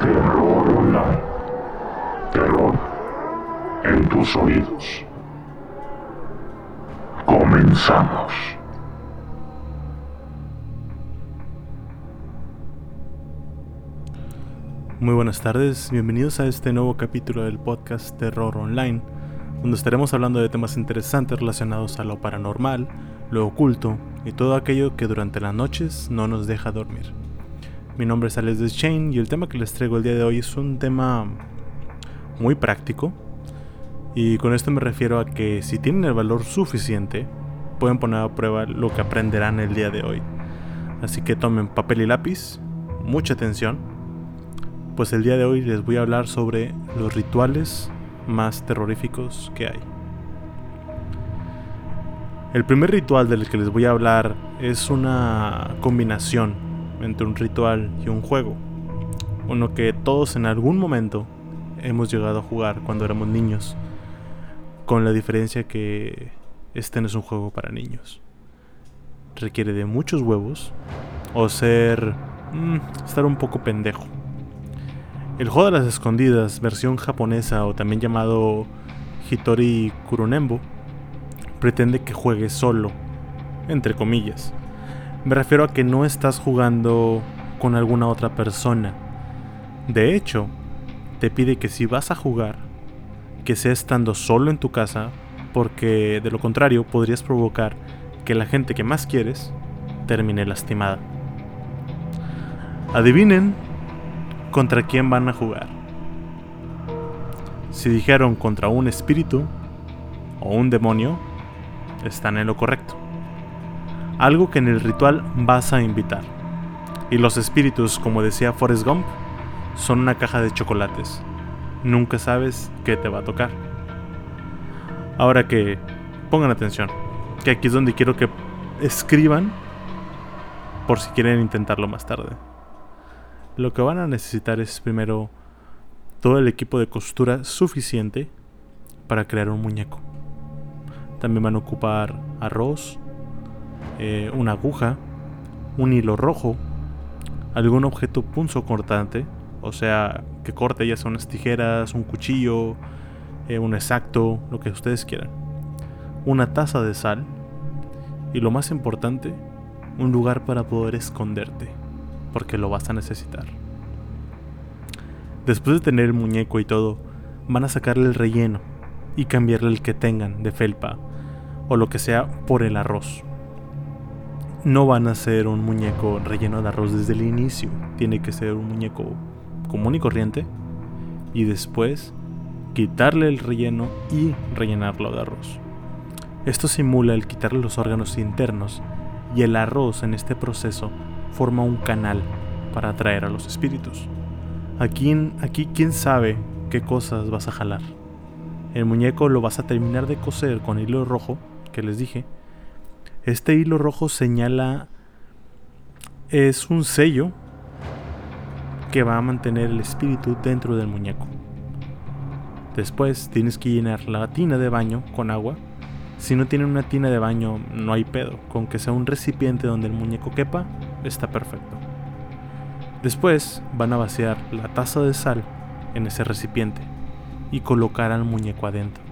Terror Online. Terror en tus oídos. Comenzamos. Muy buenas tardes, bienvenidos a este nuevo capítulo del podcast Terror Online, donde estaremos hablando de temas interesantes relacionados a lo paranormal, lo oculto y todo aquello que durante las noches no nos deja dormir. Mi nombre es Alex Deschain y el tema que les traigo el día de hoy es un tema muy práctico. Y con esto me refiero a que si tienen el valor suficiente, pueden poner a prueba lo que aprenderán el día de hoy. Así que tomen papel y lápiz, mucha atención pues el día de hoy les voy a hablar sobre los rituales más terroríficos que hay. El primer ritual del que les voy a hablar es una combinación entre un ritual y un juego. Uno que todos en algún momento hemos llegado a jugar cuando éramos niños. Con la diferencia que este no es un juego para niños. Requiere de muchos huevos o ser... Mm, estar un poco pendejo el juego de las escondidas, versión japonesa o también llamado Hitori Kuronembo, pretende que juegues solo, entre comillas. Me refiero a que no estás jugando con alguna otra persona. De hecho, te pide que si vas a jugar, que sea estando solo en tu casa, porque de lo contrario podrías provocar que la gente que más quieres termine lastimada. Adivinen contra quién van a jugar. Si dijeron contra un espíritu o un demonio, están en lo correcto. Algo que en el ritual vas a invitar. Y los espíritus, como decía Forrest Gump, son una caja de chocolates. Nunca sabes qué te va a tocar. Ahora que pongan atención, que aquí es donde quiero que escriban por si quieren intentarlo más tarde. Lo que van a necesitar es primero todo el equipo de costura suficiente para crear un muñeco. También van a ocupar arroz, eh, una aguja, un hilo rojo, algún objeto punzo cortante, o sea, que corte ya son unas tijeras, un cuchillo, eh, un exacto, lo que ustedes quieran. Una taza de sal y lo más importante, un lugar para poder esconderte porque lo vas a necesitar. Después de tener el muñeco y todo, van a sacarle el relleno y cambiarle el que tengan de felpa o lo que sea por el arroz. No van a hacer un muñeco relleno de arroz desde el inicio, tiene que ser un muñeco común y corriente y después quitarle el relleno y rellenarlo de arroz. Esto simula el quitarle los órganos internos y el arroz en este proceso forma un canal para atraer a los espíritus. Aquí, aquí quién sabe qué cosas vas a jalar. El muñeco lo vas a terminar de coser con hilo rojo, que les dije. Este hilo rojo señala... Es un sello que va a mantener el espíritu dentro del muñeco. Después tienes que llenar la tina de baño con agua. Si no tienen una tina de baño, no hay pedo. Con que sea un recipiente donde el muñeco quepa, está perfecto. Después van a vaciar la taza de sal en ese recipiente y colocar al muñeco adentro.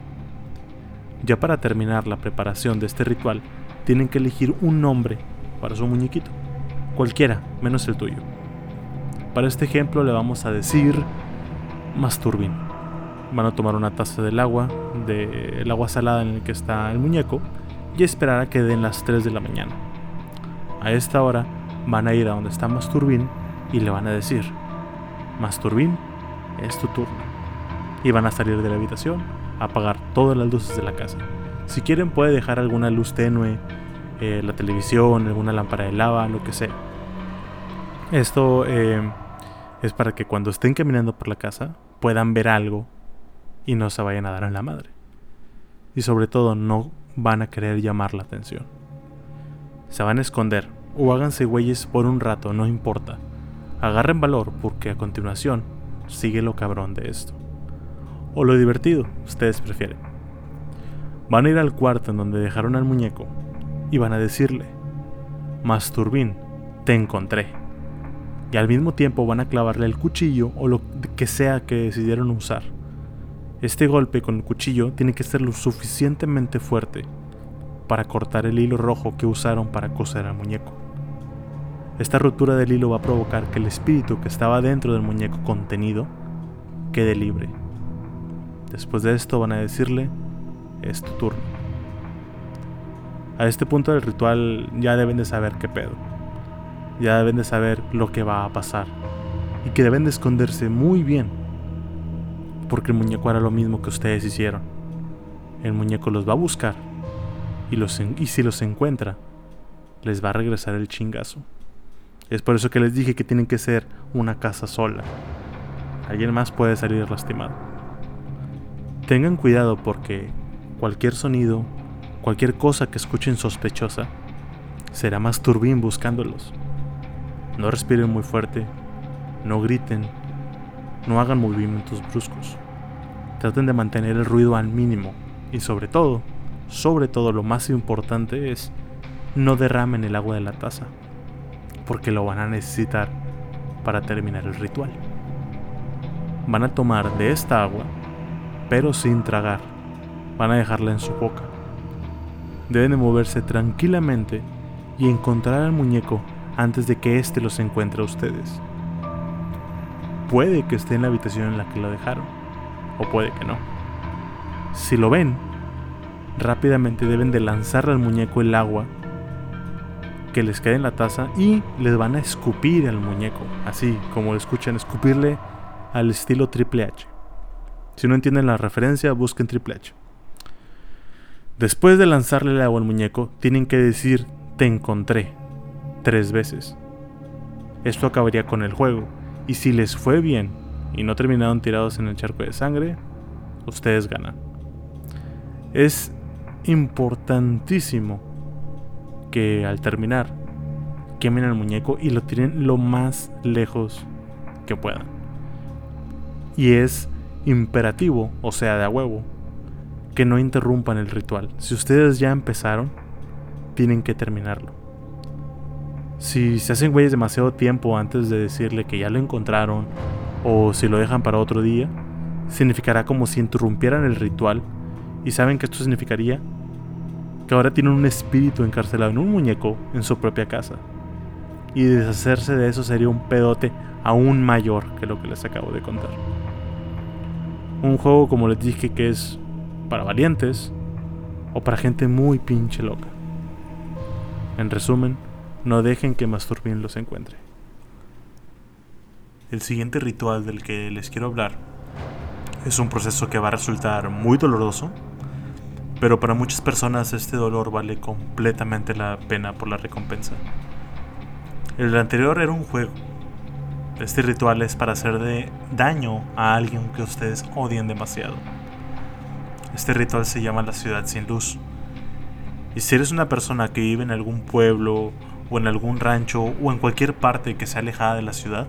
Ya para terminar la preparación de este ritual, tienen que elegir un nombre para su muñequito, cualquiera menos el tuyo. Para este ejemplo le vamos a decir Masturbin. Van a tomar una taza del agua, del agua salada en el que está el muñeco, y esperar a que den las 3 de la mañana. A esta hora van a ir a donde está Masturbin y le van a decir, Masturbin, es tu turno. Y van a salir de la habitación, a apagar todas las luces de la casa. Si quieren puede dejar alguna luz tenue, eh, la televisión, alguna lámpara de lava, lo que sea. Esto eh, es para que cuando estén caminando por la casa puedan ver algo y no se vayan a dar en la madre. Y sobre todo no van a querer llamar la atención. Se van a esconder o háganse güeyes por un rato, no importa. Agarren valor porque a continuación sigue lo cabrón de esto. O lo divertido, ustedes prefieren. Van a ir al cuarto en donde dejaron al muñeco y van a decirle, Masturbín, te encontré. y al mismo tiempo van a clavarle el cuchillo o lo que sea que decidieron usar. Este golpe con el cuchillo tiene que ser lo suficientemente fuerte para cortar el hilo rojo que usaron para coser al muñeco. Esta ruptura del hilo va a provocar que el espíritu que estaba dentro del muñeco contenido quede libre. Después de esto van a decirle, es tu turno. A este punto del ritual ya deben de saber qué pedo. Ya deben de saber lo que va a pasar. Y que deben de esconderse muy bien. Porque el muñeco hará lo mismo que ustedes hicieron. El muñeco los va a buscar. Y, los y si los encuentra, les va a regresar el chingazo. Es por eso que les dije que tienen que ser una casa sola. Alguien más puede salir lastimado. Tengan cuidado porque cualquier sonido, cualquier cosa que escuchen sospechosa, será más turbín buscándolos. No respiren muy fuerte, no griten, no hagan movimientos bruscos. Traten de mantener el ruido al mínimo y sobre todo, sobre todo lo más importante es no derramen el agua de la taza, porque lo van a necesitar para terminar el ritual. Van a tomar de esta agua, pero sin tragar. Van a dejarla en su boca. Deben de moverse tranquilamente y encontrar al muñeco antes de que éste los encuentre a ustedes. Puede que esté en la habitación en la que lo dejaron, o puede que no. Si lo ven, rápidamente deben de lanzar al muñeco el agua que les quede en la taza y les van a escupir al muñeco, así como lo escuchan, escupirle al estilo Triple H. Si no entienden la referencia, busquen Triple H. Después de lanzarle el agua al muñeco, tienen que decir te encontré tres veces. Esto acabaría con el juego, y si les fue bien y no terminaron tirados en el charco de sangre, ustedes ganan. Es importantísimo que al terminar quemen al muñeco y lo tiren lo más lejos que puedan. Y es imperativo, o sea, de a huevo, que no interrumpan el ritual. Si ustedes ya empezaron, tienen que terminarlo. Si se hacen güeyes demasiado tiempo antes de decirle que ya lo encontraron, o si lo dejan para otro día, significará como si interrumpieran el ritual. ¿Y saben que esto significaría? Que ahora tienen un espíritu encarcelado en un muñeco en su propia casa. Y deshacerse de eso sería un pedote aún mayor que lo que les acabo de contar. Un juego como les dije que es para valientes o para gente muy pinche loca. En resumen, no dejen que Masturbin los encuentre. El siguiente ritual del que les quiero hablar es un proceso que va a resultar muy doloroso, pero para muchas personas este dolor vale completamente la pena por la recompensa. El anterior era un juego. Este ritual es para hacer de daño a alguien que ustedes odien demasiado. Este ritual se llama la ciudad sin luz. Y si eres una persona que vive en algún pueblo o en algún rancho o en cualquier parte que sea alejada de la ciudad,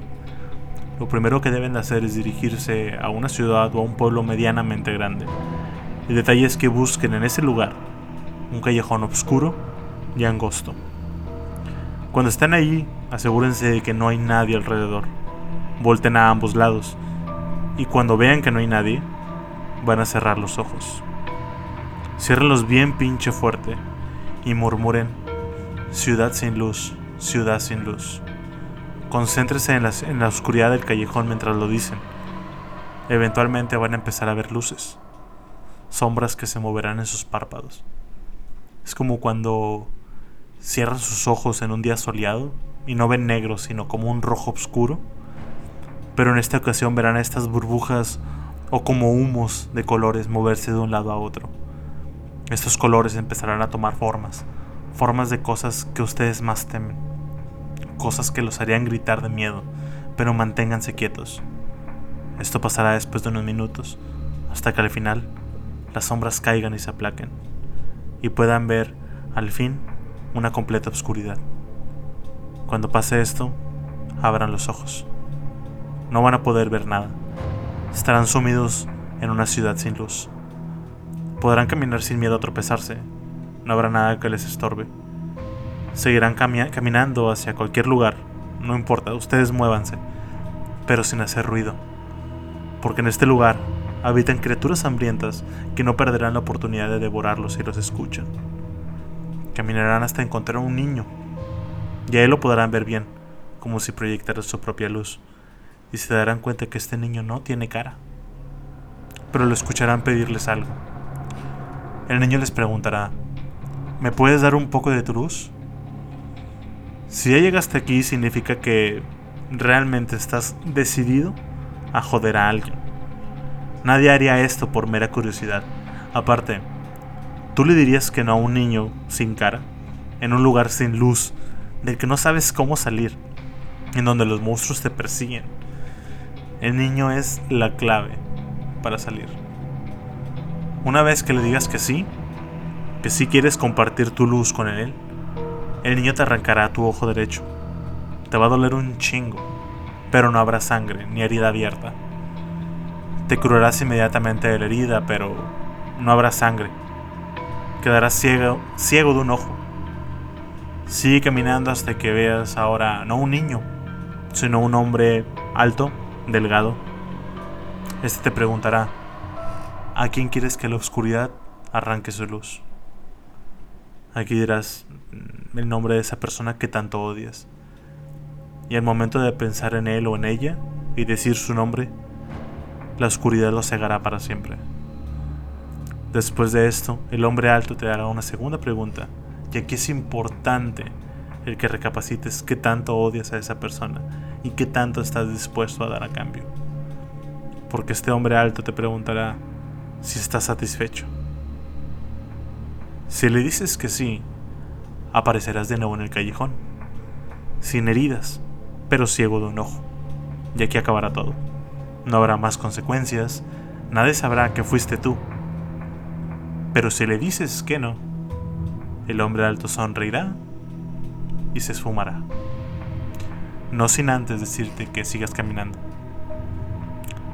lo primero que deben de hacer es dirigirse a una ciudad o a un pueblo medianamente grande. El detalle es que busquen en ese lugar un callejón oscuro y angosto. Cuando estén ahí, asegúrense de que no hay nadie alrededor. Volten a ambos lados. Y cuando vean que no hay nadie, van a cerrar los ojos. Ciérrenlos bien pinche fuerte y murmuren Ciudad sin luz, ciudad sin luz. Concéntrese en, en la oscuridad del callejón mientras lo dicen. Eventualmente van a empezar a ver luces, sombras que se moverán en sus párpados. Es como cuando cierran sus ojos en un día soleado y no ven negro, sino como un rojo oscuro. Pero en esta ocasión verán estas burbujas o como humos de colores moverse de un lado a otro. Estos colores empezarán a tomar formas, formas de cosas que ustedes más temen, cosas que los harían gritar de miedo, pero manténganse quietos. Esto pasará después de unos minutos, hasta que al final las sombras caigan y se aplaquen, y puedan ver, al fin, una completa oscuridad. Cuando pase esto, abran los ojos. No van a poder ver nada. Estarán sumidos en una ciudad sin luz. Podrán caminar sin miedo a tropezarse, no habrá nada que les estorbe. Seguirán caminando hacia cualquier lugar no importa, ustedes muévanse, pero sin hacer ruido. Porque en este lugar habitan criaturas hambrientas que no perderán la oportunidad de devorarlos si los escuchan. Caminarán hasta encontrar un niño, y ahí lo podrán ver bien, como si proyectara su propia luz, y se darán cuenta que este niño no tiene cara. Pero lo escucharán pedirles algo. El niño les preguntará, ¿me puedes dar un poco de tu luz? Si ya llegaste aquí significa que realmente estás decidido a joder a alguien. Nadie haría esto por mera curiosidad. Aparte, ¿tú le dirías que no a un niño sin cara? En un lugar sin luz, del que no sabes cómo salir, en donde los monstruos te persiguen. El niño es la clave para salir. Una vez que le digas que sí, que sí quieres compartir tu luz con él, el niño te arrancará tu ojo derecho. Te va a doler un chingo, pero no habrá sangre ni herida abierta. Te curarás inmediatamente de la herida, pero no habrá sangre. Quedarás ciego, ciego de un ojo. Sigue caminando hasta que veas ahora no un niño, sino un hombre alto, delgado. Este te preguntará, ¿a quién quieres que la oscuridad arranque su luz? Aquí dirás mm, el nombre de esa persona que tanto odias. Y al momento de pensar en él o en ella y decir su nombre, la oscuridad lo cegará para siempre. Después de esto, el hombre alto te dará una segunda pregunta, y aquí es importante el que recapacites qué tanto odias a esa persona y qué tanto estás dispuesto a dar a cambio. Porque este hombre alto te preguntará si estás satisfecho. Si le dices que sí, aparecerás de nuevo en el callejón, sin heridas, pero ciego de un ojo, y aquí acabará todo. No habrá más consecuencias, nadie sabrá que fuiste tú. Pero si le dices que no, el hombre alto sonreirá y se esfumará. No sin antes decirte que sigas caminando.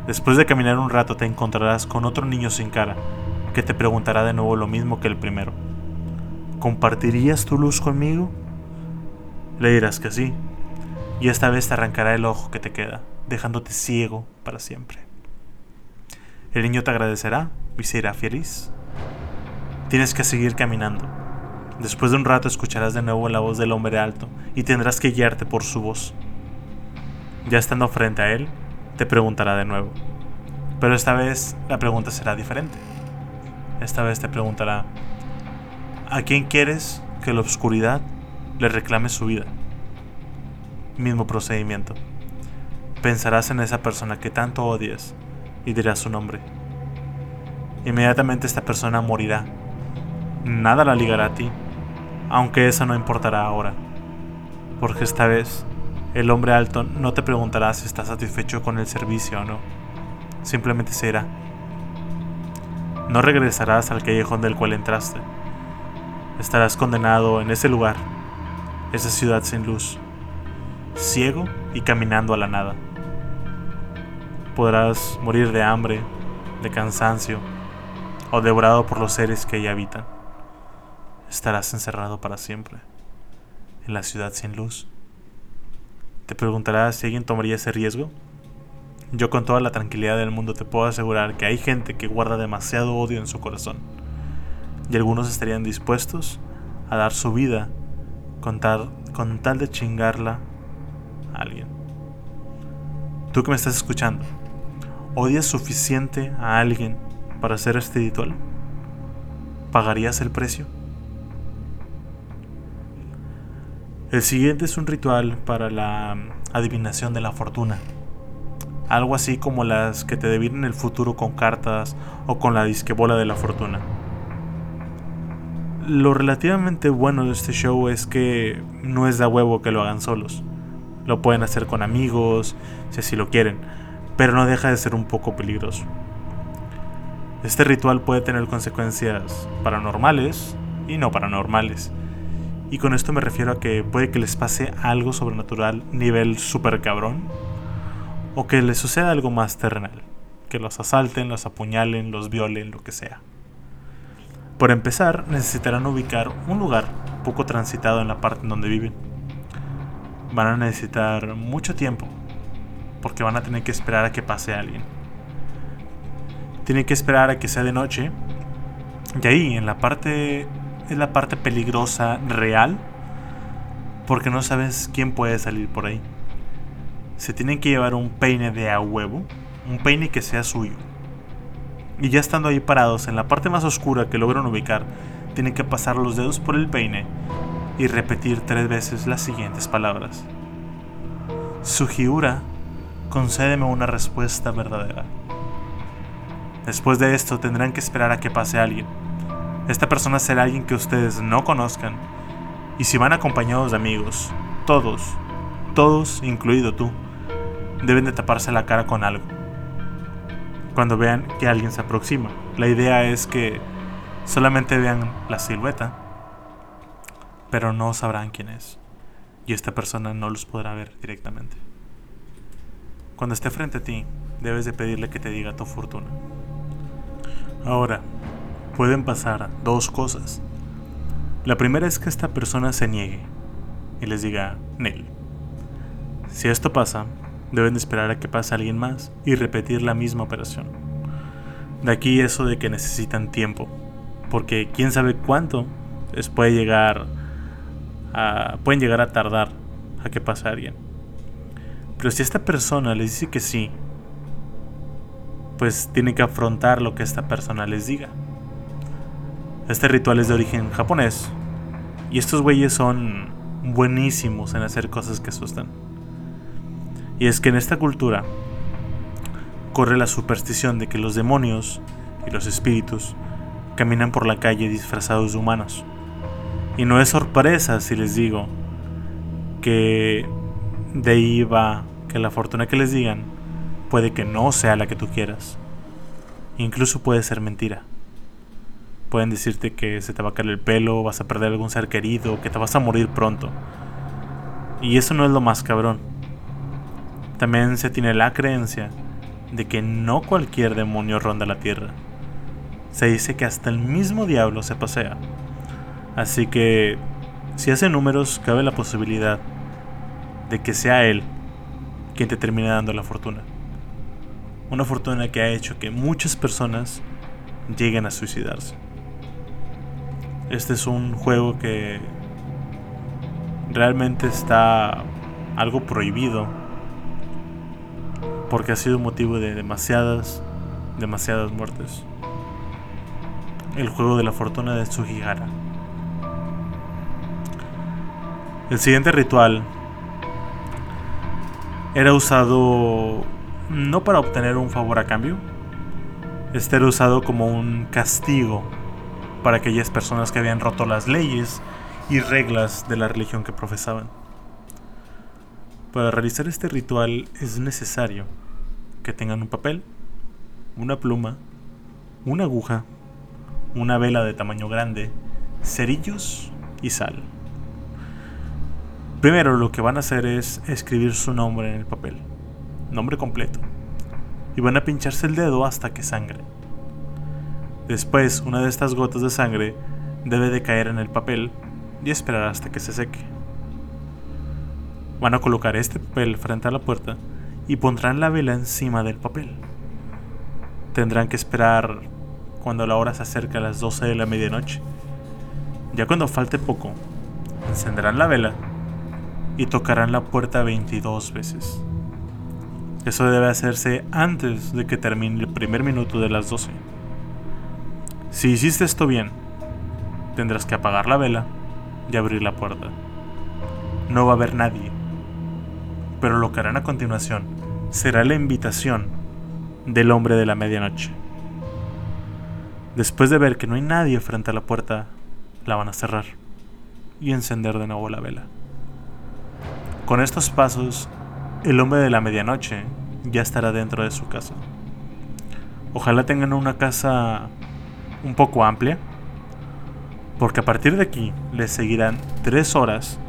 Después de caminar un rato te encontrarás con otro niño sin cara, que te preguntará de nuevo lo mismo que el primero. ¿Compartirías tu luz conmigo? Le dirás que sí, y esta vez te arrancará el ojo que te queda, dejándote ciego para siempre. El niño te agradecerá y será feliz. Tienes que seguir caminando. Después de un rato escucharás de nuevo la voz del hombre alto y tendrás que guiarte por su voz. Ya estando frente a él, te preguntará de nuevo. Pero esta vez la pregunta será diferente. Esta vez te preguntará, ¿a quién quieres que la oscuridad le reclame su vida? Mismo procedimiento. Pensarás en esa persona que tanto odias y dirás su nombre. Inmediatamente esta persona morirá. Nada la ligará a ti, aunque eso no importará ahora. Porque esta vez el hombre alto no te preguntará si estás satisfecho con el servicio o no. Simplemente se irá. No regresarás al callejón del cual entraste. Estarás condenado en ese lugar, esa ciudad sin luz, ciego y caminando a la nada. Podrás morir de hambre, de cansancio o devorado por los seres que ahí habitan. Estarás encerrado para siempre en la ciudad sin luz. Te preguntarás si alguien tomaría ese riesgo. Yo con toda la tranquilidad del mundo te puedo asegurar que hay gente que guarda demasiado odio en su corazón. Y algunos estarían dispuestos a dar su vida con tal, de chingarla a alguien. Tú que me estás escuchando, ¿odias suficiente a alguien para hacer este ritual? ¿Pagarías el precio? El siguiente es un ritual para la adivinación de la fortuna. Algo así como las que te devinen el futuro con cartas o con la disquebola de la fortuna. Lo relativamente bueno de este show es que no es de huevo que lo hagan solos. Lo pueden hacer con amigos, si así lo quieren, pero no deja de ser un poco peligroso. Este ritual puede tener consecuencias paranormales y no paranormales y con esto me refiero a que puede que les pase algo sobrenatural nivel super cabrón. O que les suceda algo más terrenal. Que los asalten, los apuñalen, los violen, lo que sea. Por empezar, necesitarán ubicar un lugar poco transitado en la parte en donde viven. van a necesitar mucho tiempo porque van a tener que esperar a que pase alguien. Tienen que esperar a que sea de noche. Y ahí, en la parte es la parte peligrosa real porque no sabes quién puede salir por ahí. Se tienen que llevar un peine de a huevo, un peine que sea suyo. Y ya estando ahí parados en la parte más oscura que logran ubicar, tienen que pasar los dedos por el peine y repetir tres veces las siguientes palabras. Sugiura, concédeme una respuesta verdadera. Después de esto tendrán que esperar a que pase alguien. Esta persona será alguien que ustedes no conozcan. Y si van acompañados de amigos, todos, todos, incluido tú, deben de taparse la cara con algo. Cuando vean que alguien se aproxima. La idea es que solamente vean la silueta, pero no sabrán quién es. Y esta persona no los podrá ver directamente. Cuando esté frente a ti, debes de pedirle que te diga tu fortuna. Ahora, pueden pasar dos cosas. La primera es que esta persona se niegue y les diga Nel. Si esto pasa, deben esperar a que pase alguien más y repetir la misma operación. De aquí eso de que necesitan tiempo, porque quién sabe cuánto les puede llegar a, pueden llegar a tardar a que pase alguien. Pero si esta persona les dice que sí, pues tienen que afrontar lo que esta persona les diga. Este ritual es de origen japonés. Y estos güeyes son buenísimos en hacer cosas que asustan. Y es que en esta cultura corre la superstición de que los demonios y los espíritus caminan por la calle disfrazados de humanos. Y no es sorpresa si les digo que de ahí va que la fortuna que les digan puede que no sea la que tú quieras. Incluso puede ser mentira. Pueden decirte que se te va a caer el pelo, vas a perder algún ser querido, que te vas a morir pronto. Y eso no es lo más cabrón. También se tiene la creencia de que no cualquier demonio ronda la tierra. Se dice que hasta el mismo diablo se pasea. Así que, si hace números, cabe la posibilidad de que sea él quien te termine dando la fortuna. Una fortuna que ha hecho que muchas personas lleguen a suicidarse. Este es un juego que realmente está algo prohibido porque ha sido motivo de demasiadas, demasiadas muertes. El juego de la fortuna de Tsujihara. El siguiente ritual era usado no para obtener un favor a cambio, este era usado como un castigo para aquellas personas que habían roto las leyes y reglas de la religión que profesaban. Para realizar este ritual es necesario que tengan un papel, una pluma, una aguja, una vela de tamaño grande, cerillos y sal. Primero lo que van a hacer es escribir su nombre en el papel, nombre completo, y van a pincharse el dedo hasta que sangre. Después, una de estas gotas de sangre debe de caer en el papel y esperar hasta que se seque. Van a colocar este papel frente a la puerta y pondrán la vela encima del papel. Tendrán que esperar cuando la hora se acerque a las 12 de la medianoche. Ya cuando falte poco, encenderán la vela y tocarán la puerta 22 veces. Eso debe hacerse antes de que termine el primer minuto de las 12. Si hiciste esto bien, tendrás que apagar la vela y abrir la puerta. No va a haber nadie. Pero lo que harán a continuación será la invitación del hombre de la medianoche. Después de ver que no hay nadie frente a la puerta, la van a cerrar y encender de nuevo la vela. Con estos pasos, el hombre de la medianoche ya estará dentro de su casa. Ojalá tengan una casa un poco amplia, porque a partir de aquí les seguirán tres horas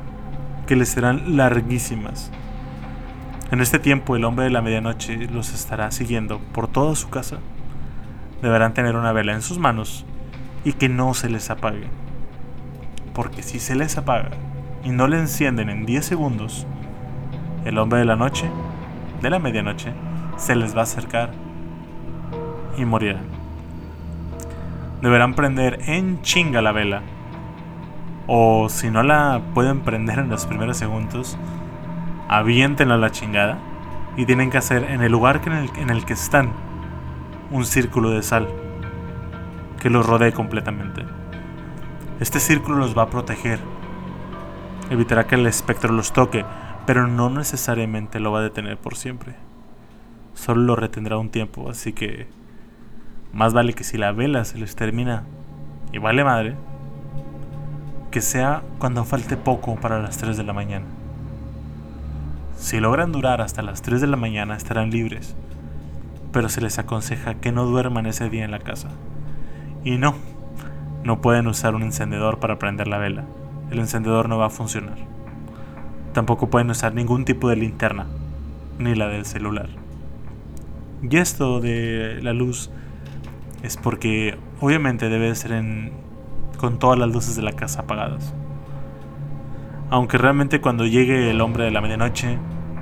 que les serán larguísimas. En este tiempo el hombre de la medianoche los estará siguiendo por toda su casa. Deberán tener una vela en sus manos y que no se les apague. Porque si se les apaga y no le encienden en 10 segundos, el hombre de la noche, de la medianoche, se les va a acercar y morirán. Deberán prender en chinga la vela. O si no la pueden prender en los primeros segundos, aviéntenla a la chingada. Y tienen que hacer en el lugar en el, en el que están un círculo de sal que los rodee completamente. Este círculo los va a proteger. Evitará que el espectro los toque, pero no necesariamente lo va a detener por siempre. Solo lo retendrá un tiempo, así que más vale que si la vela se les termina y vale madre, que sea cuando falte poco para las 3 de la mañana. Si logran durar hasta las 3 de la mañana estarán libres, pero se les aconseja que no duerman ese día en la casa. Y no, no pueden usar un encendedor para prender la vela. El encendedor no va a funcionar. Tampoco pueden usar ningún tipo de linterna, ni la del celular. Y esto de la luz es porque obviamente debe ser en, con todas las luces de la casa apagadas. Aunque realmente cuando llegue el hombre de la medianoche,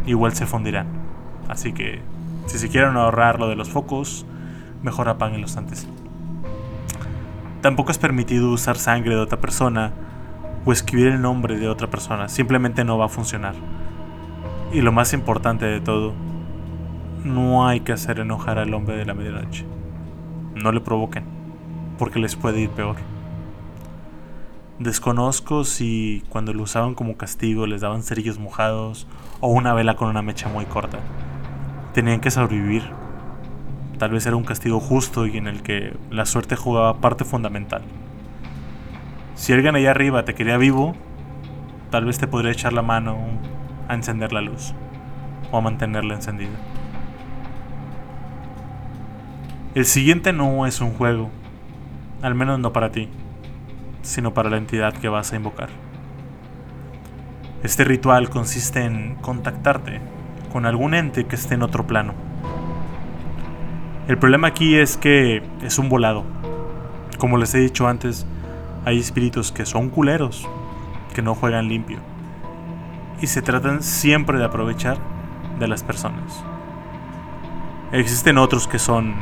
igual se fundirán. Así que si se quieren ahorrar lo de los focos, mejor apáguenlos antes. Tampoco es permitido usar sangre de otra persona o escribir el nombre de otra persona. Simplemente no va a funcionar. Y lo más importante de todo, no hay que hacer enojar al hombre de la medianoche. No le provoquen, porque les puede ir peor. Desconozco si cuando lo usaban como castigo les daban cerillos mojados o una vela con una mecha muy corta. Tenían que sobrevivir Tal vez era un castigo justo y en el que la suerte jugaba parte fundamental. Si alguien allá arriba te quería vivo, tal vez te podría echar la mano a encender la luz o a mantenerla encendida. El siguiente no es un juego, al menos no para ti, sino para la entidad que vas a invocar. Este ritual consiste en contactarte con algún ente que esté en otro plano el problema aquí es que es un volado. Como les he dicho antes, hay espíritus que son culeros, que no juegan limpio. Y se tratan siempre de aprovechar de las personas. Existen otros que son,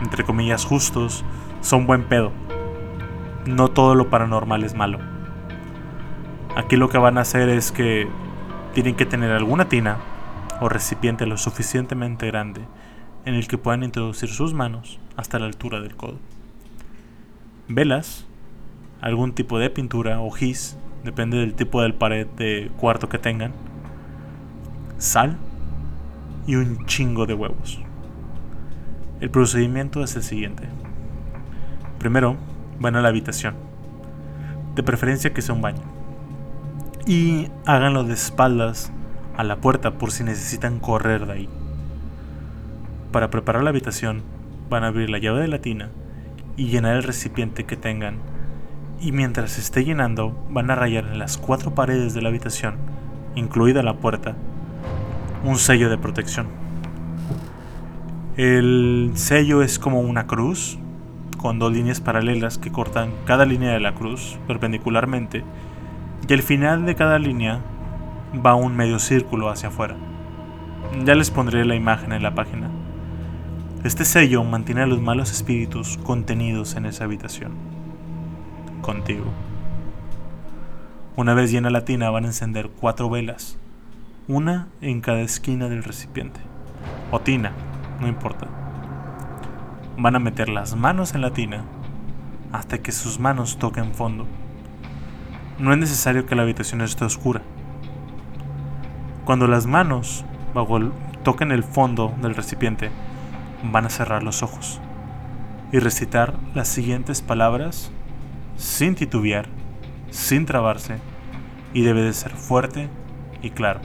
entre comillas, justos, son buen pedo. No todo lo paranormal es malo. Aquí lo que van a hacer es que tienen que tener alguna tina o recipiente lo suficientemente grande en el que puedan introducir sus manos hasta la altura del codo. Velas, algún tipo de pintura o gis, depende del tipo de pared de cuarto que tengan, sal y un chingo de huevos. El procedimiento es el siguiente. Primero, van a la habitación, de preferencia que sea un baño, y háganlo de espaldas a la puerta por si necesitan correr de ahí. Para preparar la habitación, van a abrir la llave de la tina y llenar el recipiente que tengan. Y mientras esté llenando, van a rayar en las cuatro paredes de la habitación, incluida la puerta, un sello de protección. El sello es como una cruz, con dos líneas paralelas que cortan cada línea de la cruz perpendicularmente, y al final de cada línea va un medio círculo hacia afuera. Ya les pondré la imagen en la página. Este sello mantiene a los malos espíritus contenidos en esa habitación. Contigo. Una vez llena la tina van a encender cuatro velas, una en cada esquina del recipiente. O tina, no importa. Van a meter las manos en la tina hasta que sus manos toquen fondo. No es necesario que la habitación esté oscura. Cuando las manos toquen el fondo del recipiente, van a cerrar los ojos y recitar las siguientes palabras sin titubear, sin trabarse y debe de ser fuerte y claro.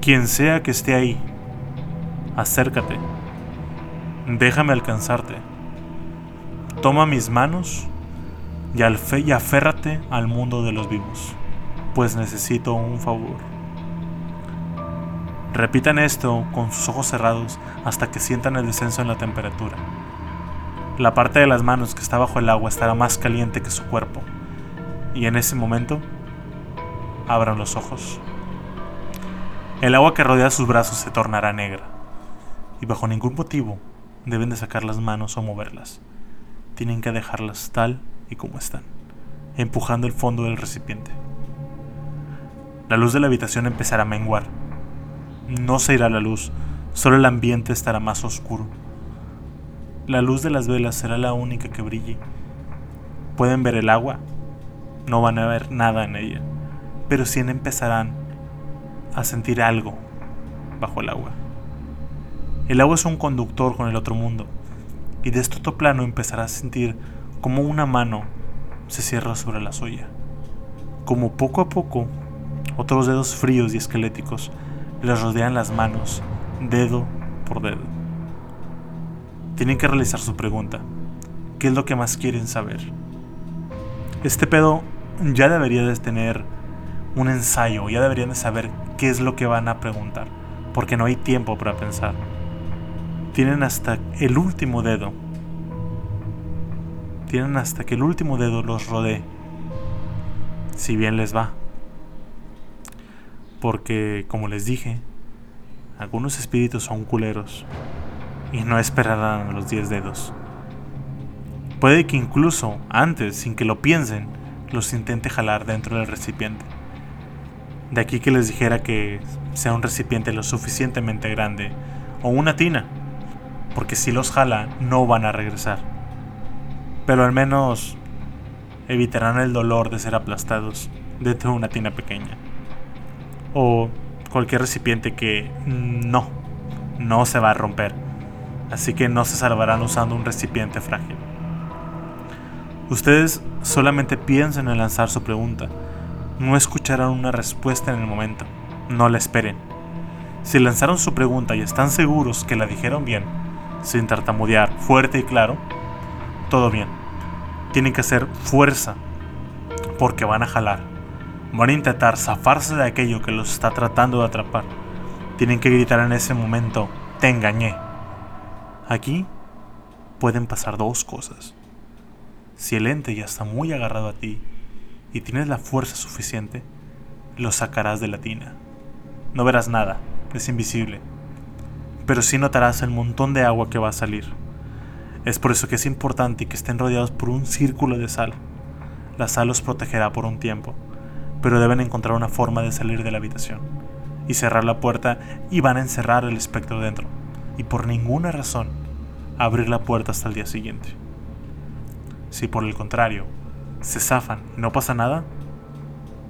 Quien sea que esté ahí, acércate, déjame alcanzarte, toma mis manos y, aférrate al mundo de los vivos, pues necesito un favor. Repitan esto con sus ojos cerrados hasta que sientan el descenso en la temperatura. La parte de las manos que está bajo el agua estará más caliente que su cuerpo, y en ese momento abran los ojos. El agua que rodea sus brazos se tornará negra, y bajo ningún motivo deben de sacar las manos o moverlas. Tienen que dejarlas tal y como están, empujando el fondo del recipiente. La luz de la habitación empezará a menguar. No se irá la luz, solo el ambiente estará más oscuro. La luz de las velas será la única que brille. Pueden ver el agua, no van a ver nada en ella, pero sí empezarán a sentir algo bajo el agua. El agua es un conductor con el otro mundo, y de este otro plano empezará a sentir como una mano se cierra sobre la suya. Como poco a poco, otros dedos fríos y esqueléticos les rodean las manos, dedo por dedo. Tienen que realizar su pregunta. ¿Qué es lo que más quieren saber? Este pedo ya debería de tener un ensayo, ya deberían de saber qué es lo que van a preguntar, porque no hay tiempo para pensar. Tienen hasta el último dedo. Tienen hasta que el último dedo los rodee. Si bien les va. Porque, como les dije, algunos espíritus son culeros y no esperarán a los 10 dedos. Puede que incluso antes, sin que lo piensen, los intente jalar dentro del recipiente. De aquí que les dijera que sea un recipiente lo suficientemente grande o una tina, porque si los jala no van a regresar. Pero al menos evitarán el dolor de ser aplastados dentro de una tina pequeña. O cualquier recipiente que no, no se va a romper. Así que no se salvarán usando un recipiente frágil. Ustedes solamente piensen en lanzar su pregunta. No escucharán una respuesta en el momento. No la esperen. Si lanzaron su pregunta y están seguros que la dijeron bien, sin tartamudear, fuerte y claro, todo bien. Tienen que hacer fuerza, porque van a jalar. Van a intentar zafarse de aquello que los está tratando de atrapar. Tienen que gritar en ese momento, te engañé. Aquí pueden pasar dos cosas. Si el ente ya está muy agarrado a ti y tienes la fuerza suficiente, lo sacarás de la tina. No verás nada, es invisible, pero sí notarás el montón de agua que va a salir. Es por eso que es importante que estén rodeados por un círculo de sal. La sal los protegerá por un tiempo, pero deben encontrar una forma de salir de la habitación y cerrar la puerta y van a encerrar el espectro dentro y por ninguna razón abrir la puerta hasta el día siguiente. Si por el contrario se zafan y no pasa nada,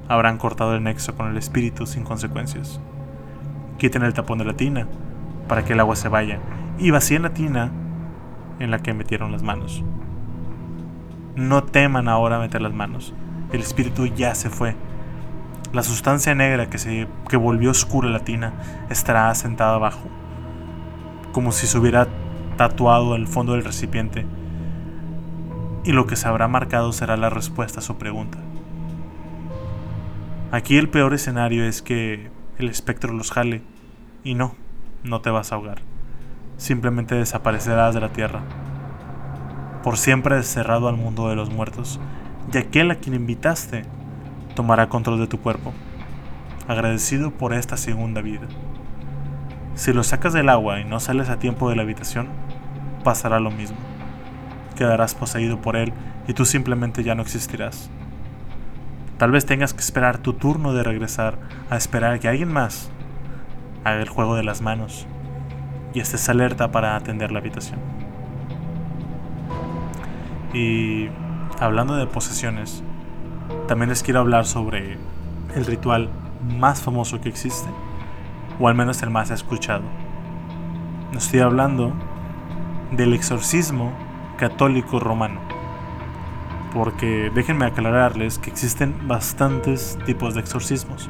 habrán cortado el nexo con el espíritu sin consecuencias. Quiten el tapón de la tina para que el agua se vaya y vacíen la tina en la que metieron las manos. No teman ahora meter las manos. El espíritu ya se fue. La sustancia negra que, se, que volvió oscura la tina estará asentada abajo, como si se hubiera tatuado el fondo del recipiente y lo que se habrá marcado será la respuesta a su pregunta. Aquí el peor escenario es que el espectro los jale y no, no te vas a ahogar. Simplemente desaparecerás de la tierra. Por siempre cerrado al mundo de los muertos, y aquel a quien invitaste tomará control de tu cuerpo, agradecido por esta segunda vida. Si lo sacas del agua y no sales a tiempo de la habitación, pasará lo mismo quedarás poseído por él y tú simplemente ya no existirás. Tal vez tengas que esperar tu turno de regresar a esperar que alguien más el juego de las manos y estés alerta para atender la habitación. Y hablando de posesiones, también les quiero hablar sobre el ritual más famoso que existe, o al menos el más escuchado. Estoy hablando del exorcismo católico romano. Porque déjenme aclararles que existen bastantes tipos de exorcismos,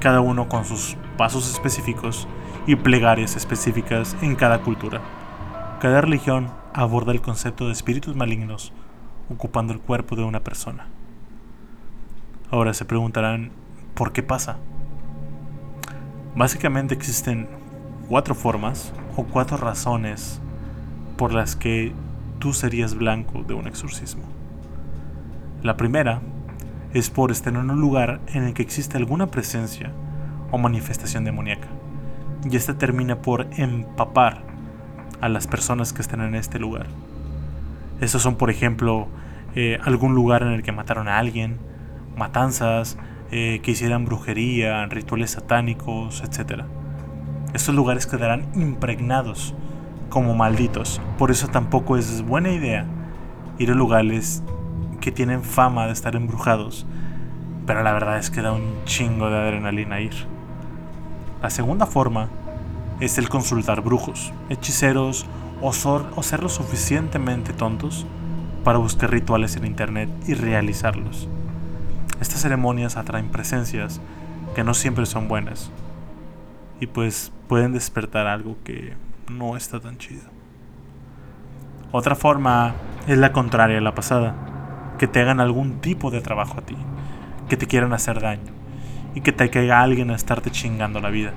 cada uno con sus pasos específicos y plegarias específicas en cada cultura. Cada religión aborda el concepto de espíritus malignos ocupando el cuerpo de una persona. Ahora se preguntarán, ¿por qué pasa? Básicamente existen cuatro formas o cuatro razones por las que tú serías blanco de un exorcismo. La primera es por estar en un lugar en el que existe alguna presencia o manifestación demoníaca. Y esta termina por empapar a las personas que están en este lugar. Estos son, por ejemplo, eh, algún lugar en el que mataron a alguien, matanzas, eh, que hicieran brujería, rituales satánicos, etc. Estos lugares quedarán impregnados como malditos. Por eso tampoco es buena idea ir a lugares que tienen fama de estar embrujados. Pero la verdad es que da un chingo de adrenalina ir. La segunda forma es el consultar brujos, hechiceros o, ser lo suficientemente tontos para buscar rituales en internet y realizarlos. Estas ceremonias atraen presencias que no siempre son buenas y pues pueden despertar algo que no está tan chido. Otra forma es la contraria a la pasada, que te hagan algún tipo de trabajo a ti, que te quieran hacer daño y que te caiga alguien a estarte chingando la vida.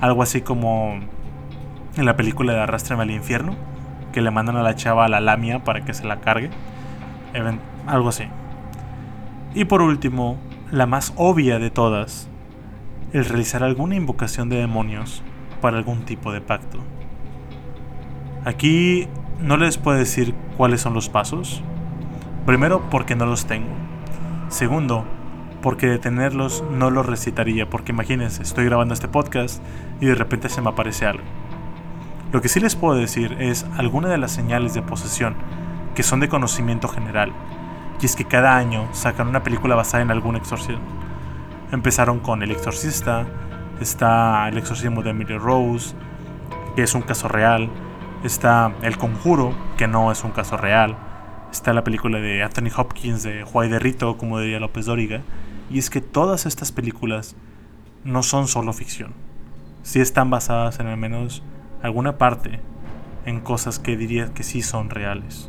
Algo así como en la película de Arrastrame al infierno, que le mandan a la chava a la lamia para que se la cargue. Algo así. Y por último, la más obvia de todas, el realizar alguna invocación de demonios para algún tipo de pacto. Aquí no les puedo decir cuáles son los pasos. Primero, porque no los tengo. Segundo, porque de tenerlos no los recitaría, porque imagínense, estoy grabando este podcast y de repente se me aparece algo. Lo que sí les puedo decir es alguna de las señales de posesión que son de conocimiento general, y es que cada año sacan una película basada en algún exorcismo. Empezaron con El Exorcista, está El Exorcismo de Emily Rose, que es un caso real, está El Conjuro, que no es un caso real, está la película de Anthony Hopkins de Juay de Rito, como diría López Dóriga, y es que todas estas películas no son solo ficción, sí están basadas en al menos alguna parte en cosas que diría que sí son reales.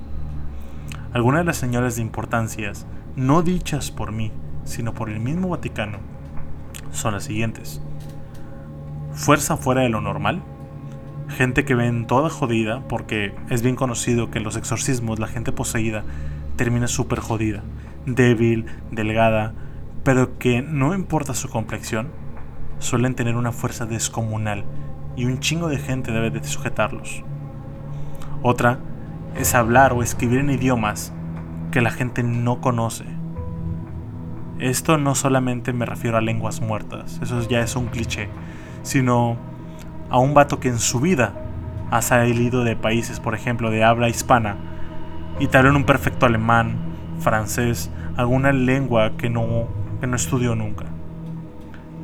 Algunas de las señales de importancias, no dichas por mí, sino por el mismo Vaticano, son las siguientes. Fuerza fuera de lo normal. Gente que ven toda jodida, porque es bien conocido que en los exorcismos la gente poseída termina súper jodida, débil, delgada, pero que no importa su complexión, suelen tener una fuerza descomunal y un chingo de gente debe de sujetarlos. Otra es hablar o escribir en idiomas que la gente no conoce. Esto no solamente me refiero a lenguas muertas, eso ya es un cliché, sino a un vato que en su vida ha salido de países, por ejemplo, de habla hispana, y te un perfecto alemán, francés, alguna lengua que no, que no estudió nunca.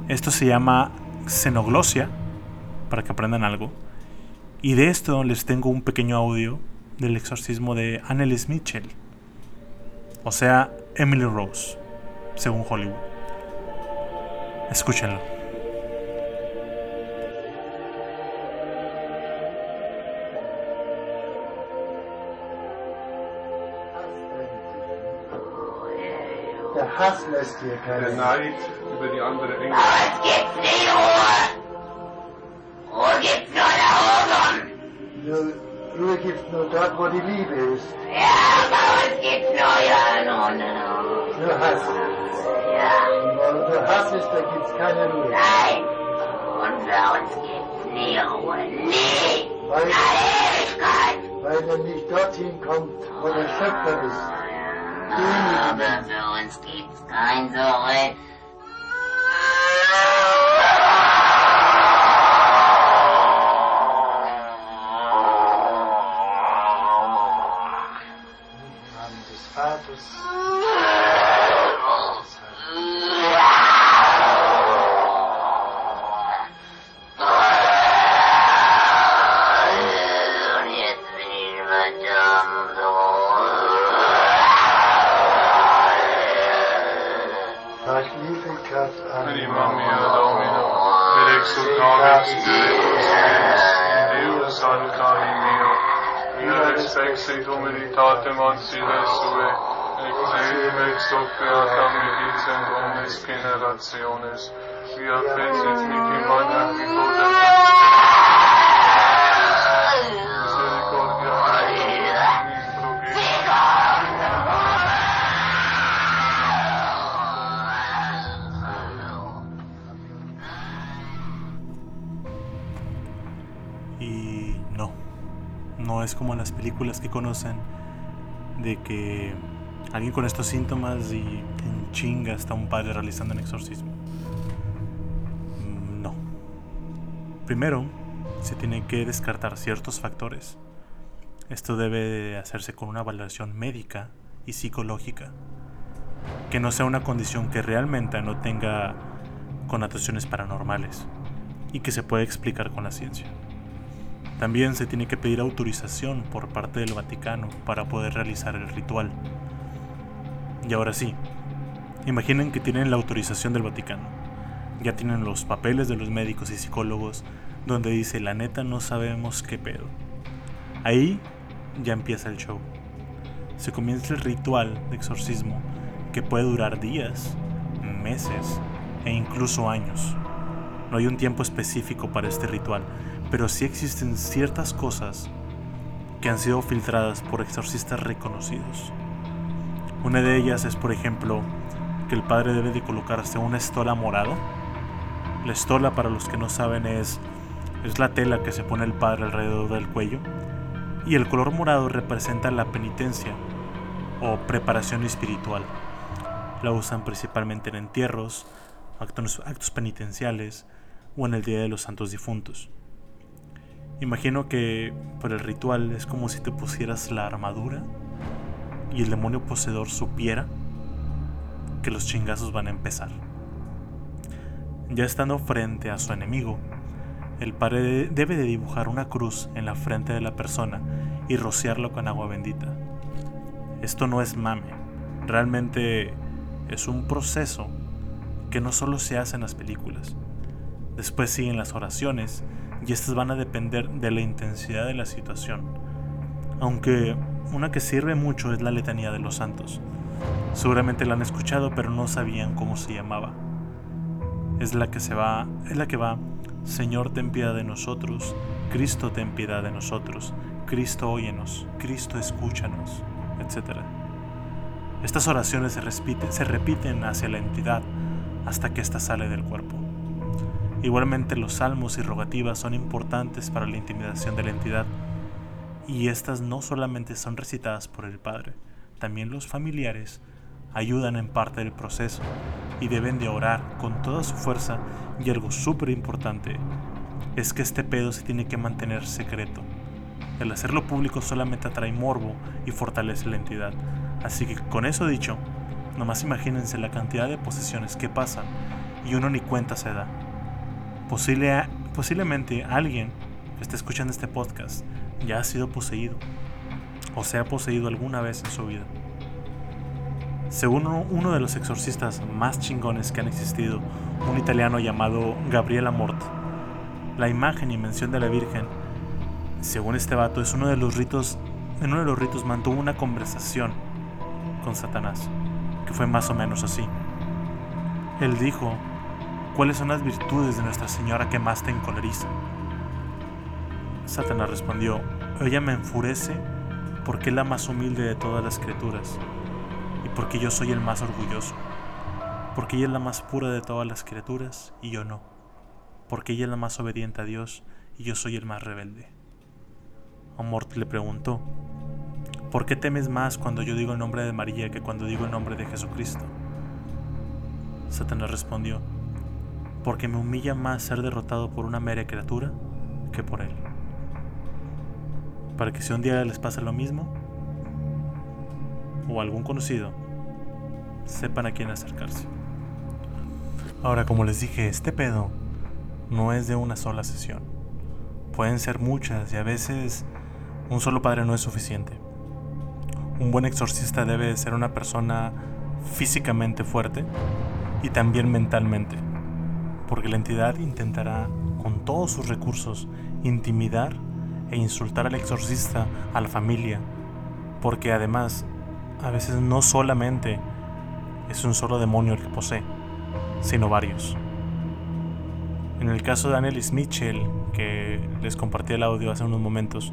Esto se llama xenoglosia, para que aprendan algo. Y de esto les tengo un pequeño audio del exorcismo de Annelies Mitchell, o sea, Emily Rose, según Hollywood. Escúchenlo. Hass lässt hier keine Der Neid über die andere Engel. Es gibt nie Ruhe. Ruhe gibt's nur da oben. Nur, Ruhe gibt's nur dort, wo die Liebe ist. Ja, bei uns gibt's nur ja nur, nur. Nur Hass. Ja, Und wo nur Hass ist, da gibt's keine Ruhe. nein. Und bei uns gibt's nie Ruhe. Nie. Weil, In Ewigkeit. weil man nicht dorthin kommt, wo der Schöpfer ist. Ah, the villain keeps kinds of. Que conocen de que alguien con estos síntomas y en chinga está un padre realizando un exorcismo. Mm, No. Primero, se tienen que descartar ciertos factores. Esto debe de hacerse con una valoración médica y psicológica. Que no sea una condición que realmente no tenga connotaciones paranormales y que se pueda explicar con la ciencia. También se tiene que pedir autorización por parte del Vaticano para poder realizar el ritual. Y ahora sí, imaginen que tienen la autorización del Vaticano. Ya tienen los papeles de los médicos y psicólogos donde dice la neta no sabemos qué pedo. Ahí ya empieza el show. Se comienza el ritual de exorcismo que puede durar días, meses e incluso años. No hay un tiempo específico para este ritual, pero sí existen ciertas cosas que han sido filtradas por exorcistas reconocidos. Una de ellas es, por ejemplo, que el padre debe de colocarse una estola morada. La estola, para los que no saben, es, es la tela que se pone el padre alrededor del cuello. Y el color morado representa la penitencia o preparación espiritual. La usan principalmente en entierros, actos, actos penitenciales o en el Día de los Santos Difuntos. Imagino que por el ritual es como si te pusieras la armadura y el demonio poseedor supiera que los chingazos van a empezar. Ya estando frente a su enemigo, el padre debe de dibujar una cruz en la frente de la persona y rociarlo con agua bendita. Esto no es mame, realmente es un proceso que no solo se hace en las películas. Después siguen las oraciones y estas van a depender de la intensidad de la situación. Aunque una que sirve mucho es la letanía de los santos. Seguramente la han escuchado pero no sabían cómo se llamaba. Es la que se va, es la que va, Señor ten piedad de nosotros, Cristo ten piedad de nosotros, Cristo óyenos, Cristo escúchanos, etc. Estas oraciones se repiten, se repiten hacia la entidad hasta que ésta sale del cuerpo. Igualmente los salmos y rogativas son importantes para la intimidación de la entidad, y estas no solamente son recitadas por el Padre, también los familiares ayudan en parte del proceso y deben de orar con toda su fuerza y algo súper importante es que este pedo se tiene que mantener secreto. El hacerlo público solamente atrae morbo y fortalece la entidad. Así que con eso dicho, nomás imagínense la cantidad de posesiones que pasan y uno ni cuenta se da. Posible, posiblemente alguien que esté escuchando este podcast ya ha sido poseído o se ha poseído alguna vez en su vida. Según uno de los exorcistas más chingones que han existido, un italiano llamado Gabriel Amort, la imagen y mención de la Virgen, según este vato, es uno de los ritos, en uno de los ritos mantuvo una conversación con Satanás, que fue más o menos así. Él dijo, ¿cuáles son las virtudes de Nuestra Señora que más te encolerizan? Satanás respondió, ella me enfurece porque es la más humilde de todas las criaturas y porque yo soy el más orgulloso, porque ella es la más pura de todas las criaturas y yo no, porque ella es la más obediente a Dios y yo soy el más rebelde. Amort le preguntó, ¿por qué temes más cuando yo digo el nombre de María que cuando digo el nombre de Jesucristo? Satanás respondió, porque me humilla más ser derrotado por una mera criatura que por él. Para que si un día les pasa lo mismo, o algún conocido, sepan a quién acercarse. Ahora, como les dije, este pedo no es de una sola sesión. Pueden ser muchas y a veces un solo padre no es suficiente. Un buen exorcista debe ser una persona físicamente fuerte y también mentalmente, porque la entidad intentará con todos sus recursos intimidar e insultar al exorcista, a la familia, porque además a veces no solamente es un solo demonio el que posee, sino varios. En el caso de Annelies Mitchell, que les compartí el audio hace unos momentos,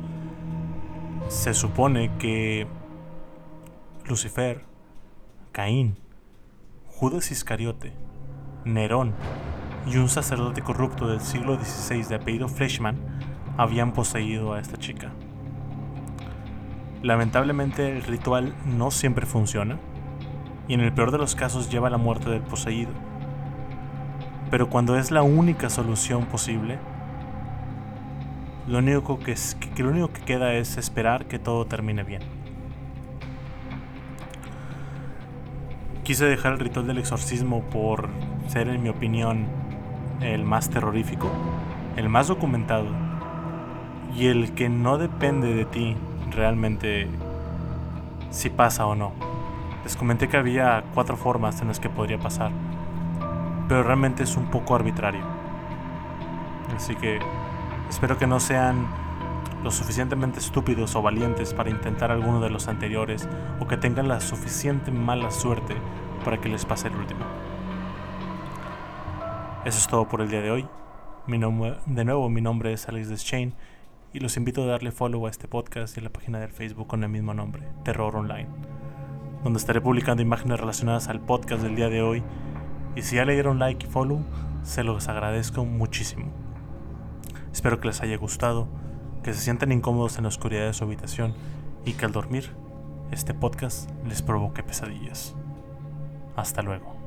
se supone que Lucifer, Caín, Judas Iscariote, Nerón y un sacerdote corrupto del siglo XVI de apellido Fleischmann habían poseído a esta chica. Lamentablemente el ritual no siempre funciona y en el peor de los casos lleva a la muerte del poseído. Pero cuando es la única solución posible, lo único que, es, que lo único que queda es esperar que todo termine bien. Quise dejar el ritual del exorcismo por ser, en mi opinión, el más terrorífico, el más documentado y el que no depende de ti realmente si pasa o no. Les comenté que había cuatro formas en las que podría pasar, pero realmente es un poco arbitrario. Así que espero que no sean lo suficientemente estúpidos o valientes para intentar alguno de los anteriores o que tengan la suficiente mala suerte para que les pase el último. Eso es todo por el día de hoy. De nuevo, mi nombre es Alex Deschain y los invito a darle follow a este podcast y a la página del Facebook con el mismo nombre, Terror Online, donde estaré publicando imágenes relacionadas al podcast del día de hoy. Y si ya le dieron like y follow, se los agradezco muchísimo. Espero que les haya gustado que se sientan incómodos en la oscuridad de su habitación y que al dormir este podcast les provoque pesadillas. Hasta luego.